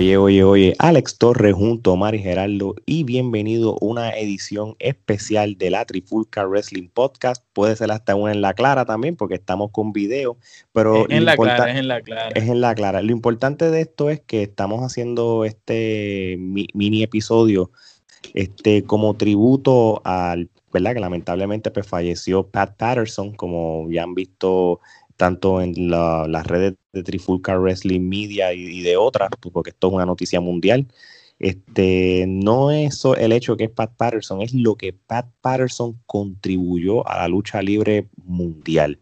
Oye, oye, oye, Alex Torres junto a Mari Geraldo y bienvenido a una edición especial de la Trifulca Wrestling Podcast. Puede ser hasta una en la clara también porque estamos con video, pero... Es en la clara, es en la clara. Es en la clara. Lo importante de esto es que estamos haciendo este mini episodio este, como tributo al, ¿verdad? Que lamentablemente pues, falleció Pat Patterson, como ya han visto tanto en las redes de Trifulca Wrestling Media y, de otras, pues, porque esto es una noticia mundial. Este, no es el hecho que es Pat Patterson, es lo que Pat Patterson contribuyó a la lucha libre mundial.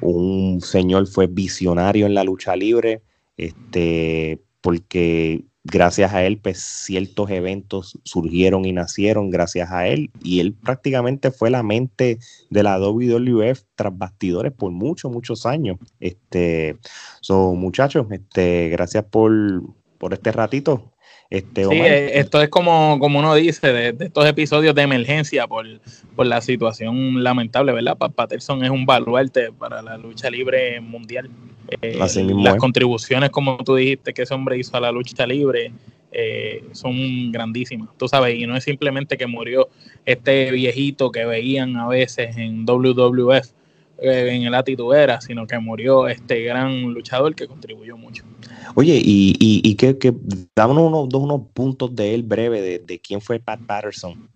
un señor fue visionario en la lucha libre, este, porque gracias a él, pues ciertos eventos surgieron y nacieron gracias a él. Y él prácticamente fue la mente de la WWF tras bastidores por muchos, muchos años. Este, son muchachos, este, gracias por, por este ratito. Este, sí, eh, esto es como, como uno dice, de, estos episodios de emergencia por, la situación lamentable, ¿verdad? Patterson es un baluarte para la lucha libre mundial. Eh, las contribuciones, como tú dijiste, que ese hombre hizo a la lucha libre eh, son grandísimas, tú sabes, y no es simplemente que murió este viejito que veían a veces en WWF en el Atituera, sino que murió este gran luchador que contribuyó mucho. Oye, y, y, y que, que unos, unos puntos de él breve, de, de quién fue Pat Patterson.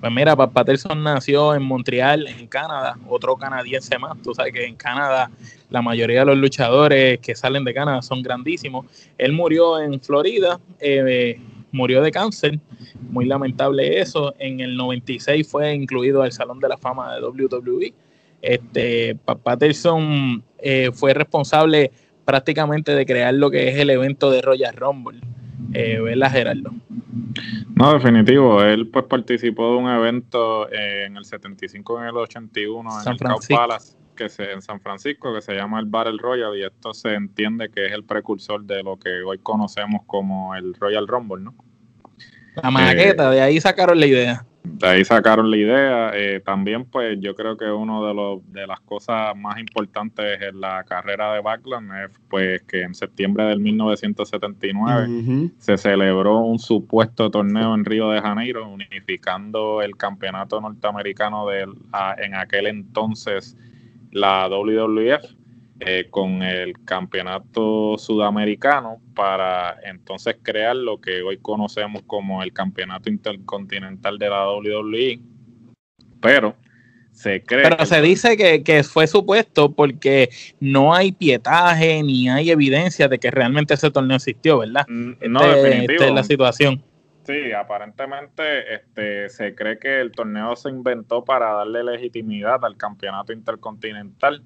Pues mira, Pat Patterson nació en Montreal, en Canadá, otro canadiense más. Tú sabes que en Canadá la mayoría de los luchadores que salen de Canadá son grandísimos. Él murió en Florida, eh, murió de cáncer, muy lamentable eso. En el 96 fue incluido al Salón de la Fama de WWE este, Patterson eh, fue responsable prácticamente de crear lo que es el evento de Royal Rumble. Eh, ¿Verdad, Gerardo? No, definitivo. Él pues participó de un evento en el 75 en el 81 en el Palace, que se, en San Francisco, que se llama el Battle Royal, y esto se entiende que es el precursor de lo que hoy conocemos como el Royal Rumble, ¿no? La maqueta, de ahí sacaron la idea. De ahí sacaron la idea. Eh, también, pues, yo creo que uno de, los, de las cosas más importantes en la carrera de Backlund es, pues, que en septiembre del 1979 se celebró un supuesto torneo en Río de Janeiro, unificando el campeonato norteamericano de, en aquel entonces la WWF eh, con el campeonato sudamericano para entonces crear lo que hoy conocemos como el campeonato intercontinental de la WWE. Pero se cree. Pero se dice que, fue supuesto porque no hay pietaje ni hay evidencia de que realmente ese torneo existió, ¿verdad? No, este, definitivo. Esta es la situación. Sí, aparentemente este, se cree que el torneo se inventó para darle legitimidad al campeonato intercontinental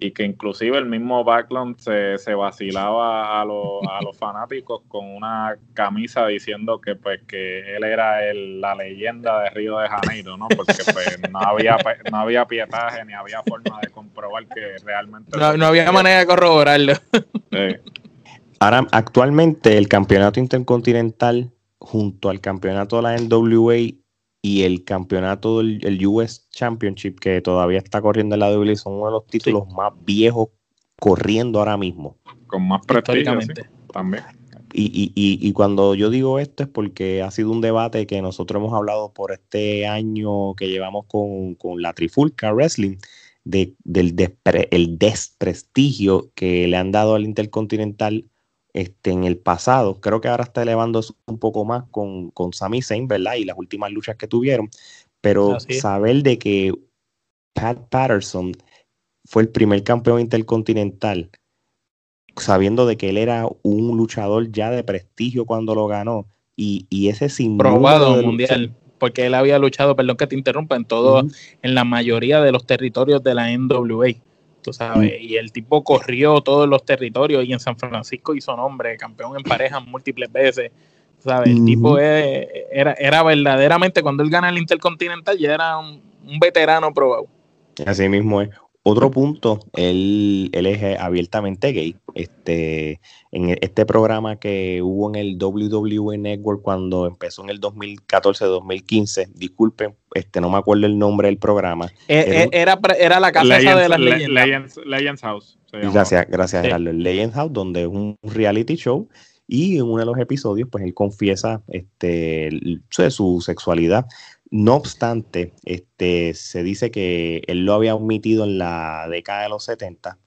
y que inclusive el mismo Backlund se, se vacilaba a, los, a los fanáticos con una camisa diciendo que pues que él era el, la leyenda de Río de Janeiro, ¿no? Porque pues no había no había pietaje ni había forma de comprobar que realmente no, había manera de corroborarlo. Ahora actualmente el campeonato intercontinental junto al campeonato de la NWA y el campeonato del el US Championship que todavía está corriendo en la WWE son uno de los títulos más viejos corriendo ahora mismo. Con más prestigio también. Y, y, y, cuando yo digo esto es porque ha sido un debate que nosotros hemos hablado por este año que llevamos con, la Trifulca Wrestling, de, del el desprestigio que le han dado al Intercontinental este, en el pasado. Creo que ahora está elevando un poco más con, con Sami Zayn, ¿verdad? Y las últimas luchas que tuvieron. Pero saber de que Pat Patterson fue el primer campeón intercontinental, sabiendo de que él era un luchador ya de prestigio cuando lo ganó, y, y ese sin probado mundial, porque él había luchado, perdón que te interrumpa, en todo, en la mayoría de los territorios de la NWA tú sabes, y el tipo corrió todos los territorios y en San Francisco hizo nombre, campeón en parejas múltiples veces, sabes, el tipo era, era verdaderamente, cuando él gana el Intercontinental ya era un, veterano probado. Así mismo es. Otro punto, él, él, es abiertamente gay. Este, en este programa que hubo en el WWE Network cuando empezó en el 2014-2015, disculpen, este, no me acuerdo el nombre del programa. Eh, eh, era, era, la casa de las leyendas. Legends, House. Gracias, gracias, Gerardo. Legends House, donde es un reality show y en uno de los episodios, pues él confiesa este, su sexualidad. No obstante, este, se dice que él lo había omitido en la década de los 70,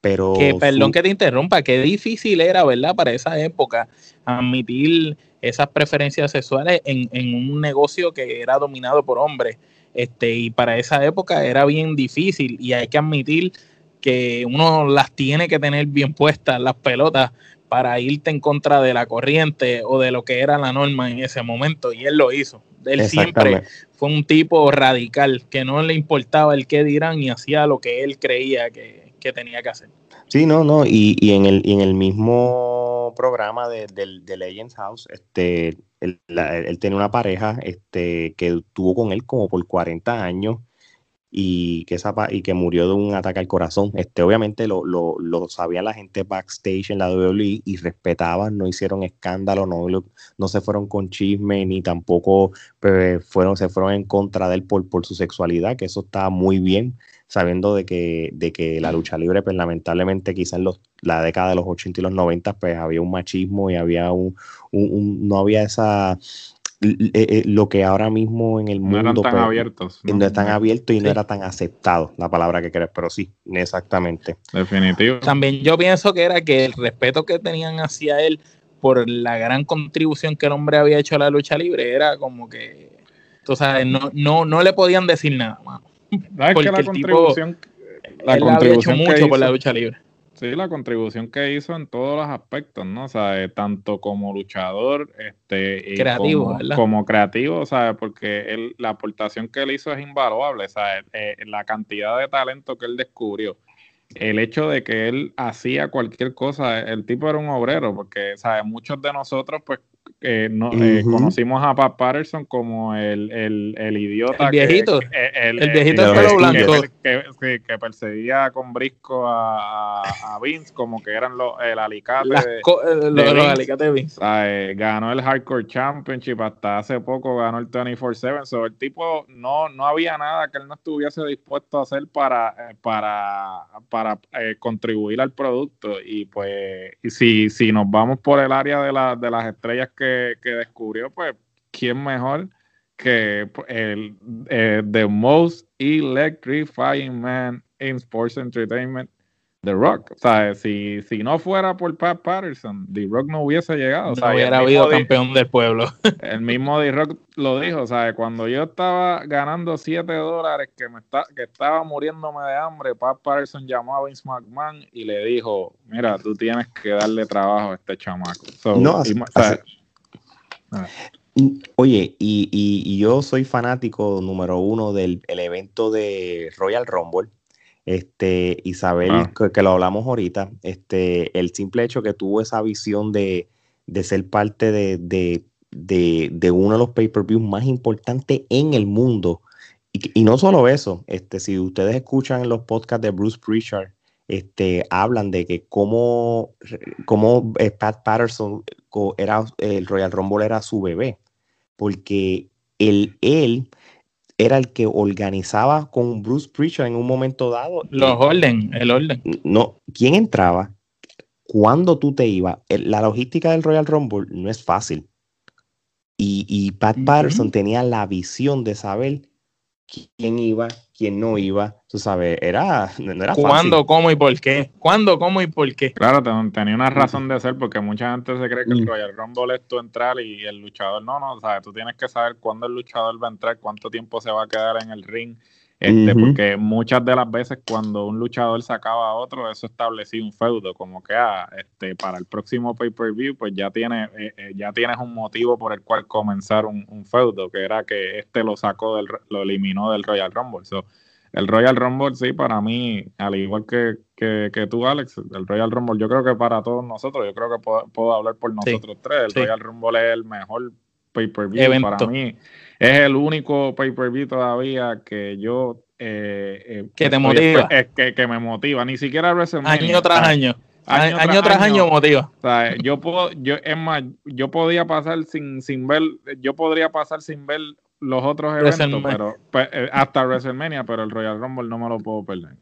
pero... Que, perdón que te interrumpa, qué difícil era, ¿verdad? Para esa época admitir esas preferencias sexuales en, en un negocio que era dominado por hombres. Este, y para esa época era bien difícil y hay que admitir que uno las tiene que tener bien puestas, las pelotas, para irte en contra de la corriente o de lo que era la norma en ese momento. Y él lo hizo. Él siempre fue un tipo radical, que no le importaba el qué dirán y hacía lo que él creía que, tenía que hacer. Sí, no, no, y, y en, el, en el mismo programa de, de, Legends House, este, él, él, tenía una pareja este, que tuvo con él como por 40 años y que, esa, y que murió de un ataque al corazón. Este, obviamente lo, lo, lo sabía la gente backstage en la WWE y respetaban, no hicieron escándalo, no, no se fueron con chisme ni tampoco pues, fueron, se fueron en contra de él por, por su sexualidad, que eso estaba muy bien, sabiendo de que, de que la lucha libre, pues lamentablemente quizás en los, la década de los 80 y los 90, pues había un machismo y había un, un no había esa eh, eh, lo que ahora mismo en el mundo. No eran tan pues, abiertos. ¿no? están abiertos y no era tan aceptado, la palabra que querés, pero sí, exactamente. Definitivo. También yo pienso que era que el respeto que tenían hacia él por la gran contribución que el hombre había hecho a la lucha libre era como que, tú sabes, no, no, no le podían decir nada, mano. Porque la contribución, la él había hecho mucho por la lucha libre. Sí, la contribución que hizo en todos los aspectos, ¿no? O sea, eh, tanto como luchador, este, creativo, como, ¿verdad? como creativo, ¿sabes? Porque él, la aportación que él hizo es invaluable, ¿sabes? Eh, la cantidad de talento que él descubrió el hecho de que él hacía cualquier cosa, el tipo era un obrero, porque ¿sabes? muchos de nosotros pues eh, no, eh, conocimos a Pat Patterson como el, el, el idiota. El viejito. Que, el, viejito de pelo blanco. Que, que, perseguía con brisco a, a, Vince como que eran los, el alicate. de, los, los alicates de Vince. Eh, ganó el Hardcore Championship hasta hace poco, ganó el 24-7. So, el tipo no, no había nada que él no estuviese dispuesto a hacer para, para, para contribuir al producto. Y pues, y si, si nos vamos por el área de, la, de las estrellas que, descubrió, pues, ¿quién mejor que pues, el eh, The Most Electrifying Man in Sports Entertainment, The Rock? O sea, si, si no fuera por Pat Patterson, The Rock no hubiese llegado. No hubiera habido campeón del pueblo. el mismo The Rock lo dijo, o sea, cuando yo estaba ganando 7 dólares, que, me está, que estaba muriéndome de hambre, Pat Patterson llamó a Vince McMahon y le dijo, mira, tú tienes que darle trabajo a este chamaco. no, Oye, y, yo soy fanático número uno del evento de Royal Rumble. Este, Isabel, ah. que, lo hablamos ahorita, este, el simple hecho que tuvo esa visión de, ser parte de, uno de los pay-per-views más importantes en el mundo. Y, no solo eso, este, si ustedes escuchan los podcasts de Bruce Pritchard, este, hablan de que cómo, cómo Pat Patterson era, el Royal Rumble era su bebé, porque él, él era el que organizaba con Bruce Prichard en un momento dado. Los orden, el orden. No, ¿quién entraba? ¿Cuándo tú te ibas? La logística del Royal Rumble no es fácil. Y, y Pat Patterson tenía la visión de saber quién iba, quién no iba, tú sabes, era, no era ¿Cuándo, cómo y por qué? ¿Cuándo, cómo y por qué? Claro, tenía una razón de ser porque mucha gente se cree que el Royal Rumble es tu entrar y el luchador no, no, sabes, tú tienes que saber cuándo el luchador va a entrar, cuánto tiempo se va a quedar en el ring, este, porque muchas de las veces cuando un luchador sacaba a otro, eso establecía un feudo, como que ah, este, para el próximo pay-per-view, pues ya, tiene, eh, eh, ya tienes un motivo por el cual comenzar un, feudo, que era que este lo sacó, del, lo eliminó del Royal Rumble. So, el Royal Rumble, sí, para mí, al igual que, que, tú, Alex, el Royal Rumble, yo creo que para todos nosotros, yo creo que puedo, hablar por nosotros tres, el Royal Rumble es el mejor pay-per-view para mí. Es el único pay-per-view todavía que yo... Eh, eh, que te motiva. que, que, me motiva, ni siquiera WrestleMania. Año tras año. Año, tras, año, motiva. yo puedo, yo, es más, yo podía pasar sin, sin ver, yo podría pasar sin ver los otros eventos, pero pues, eh, hasta WrestleMania, pero el Royal Rumble no me lo puedo perder.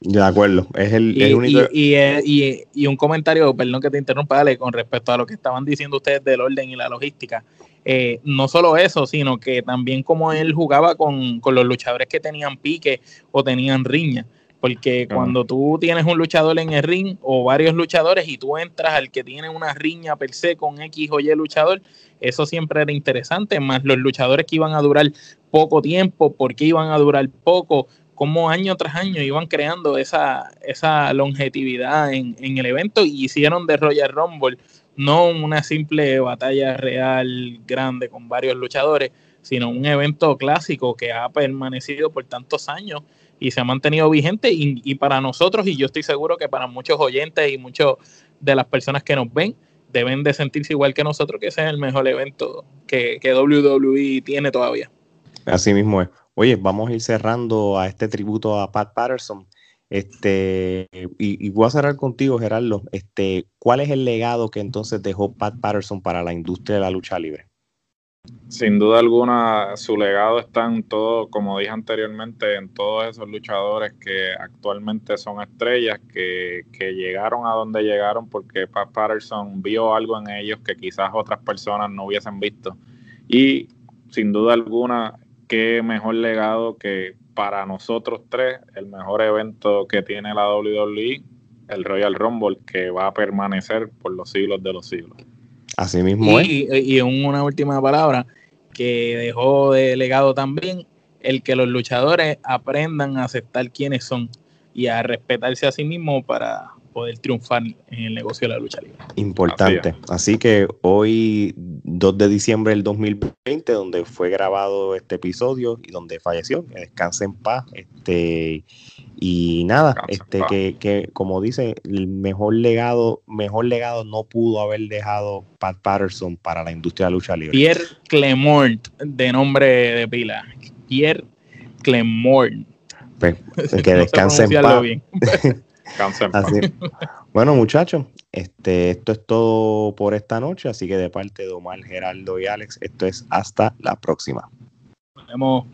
De acuerdo, es el, único. Eh, y, y, un comentario, perdón que te interrumpa, dale, con respecto a lo que estaban diciendo ustedes del orden y la logística. Eh, no solo eso, sino que también como él jugaba con, los luchadores que tenían pique o tenían riña. Porque cuando tú tienes un luchador en el ring o varios luchadores y tú entras al que tiene una riña per se con X o Y luchador, eso siempre era interesante, más los luchadores que iban a durar poco tiempo, porque iban a durar poco, como año tras año iban creando esa, esa longevidad en, en el evento y hicieron de Royal Rumble no una simple batalla real grande con varios luchadores, sino un evento clásico que ha permanecido por tantos años y se ha mantenido vigente y, para nosotros y yo estoy seguro que para muchos oyentes y muchos de las personas que nos ven deben de sentirse igual que nosotros que ese es el mejor evento que, que WWE tiene todavía. Así mismo es. Oye, vamos a ir cerrando a este tributo a Pat Patterson. Este, y, voy a cerrar contigo, Gerardo. Este, ¿cuál es el legado que entonces dejó Pat Patterson para la industria de la lucha libre? Sin duda alguna, su legado está en todo, como dije anteriormente, en todos esos luchadores que actualmente son estrellas, que, que llegaron a donde llegaron porque Pat Patterson vio algo en ellos que quizás otras personas no hubiesen visto. Y sin duda alguna, qué mejor legado que para nosotros tres, el mejor evento que tiene la WWE, el Royal Rumble, que va a permanecer por los siglos de los siglos. Así mismo y. Y, una última palabra que dejó de legado también, el que los luchadores aprendan a aceptar quiénes son y a respetarse a sí mismos para poder triunfar en el negocio de la lucha libre. Importante. Así, que hoy, 2 de diciembre del 2020, donde fue grabado este episodio y donde falleció, que descanse en paz. Este, y nada, este, que, que, como dice, el mejor legado, mejor legado no pudo haber dejado Pat Patterson para la industria de la lucha libre. Pierre Clemort, de nombre de pila. Pierre Clemort. Pues, que descanse en paz. Bueno, muchachos, este, esto es todo por esta noche, así que de parte de Omar, Geraldo y Alex, esto es hasta la próxima. Nos vemos.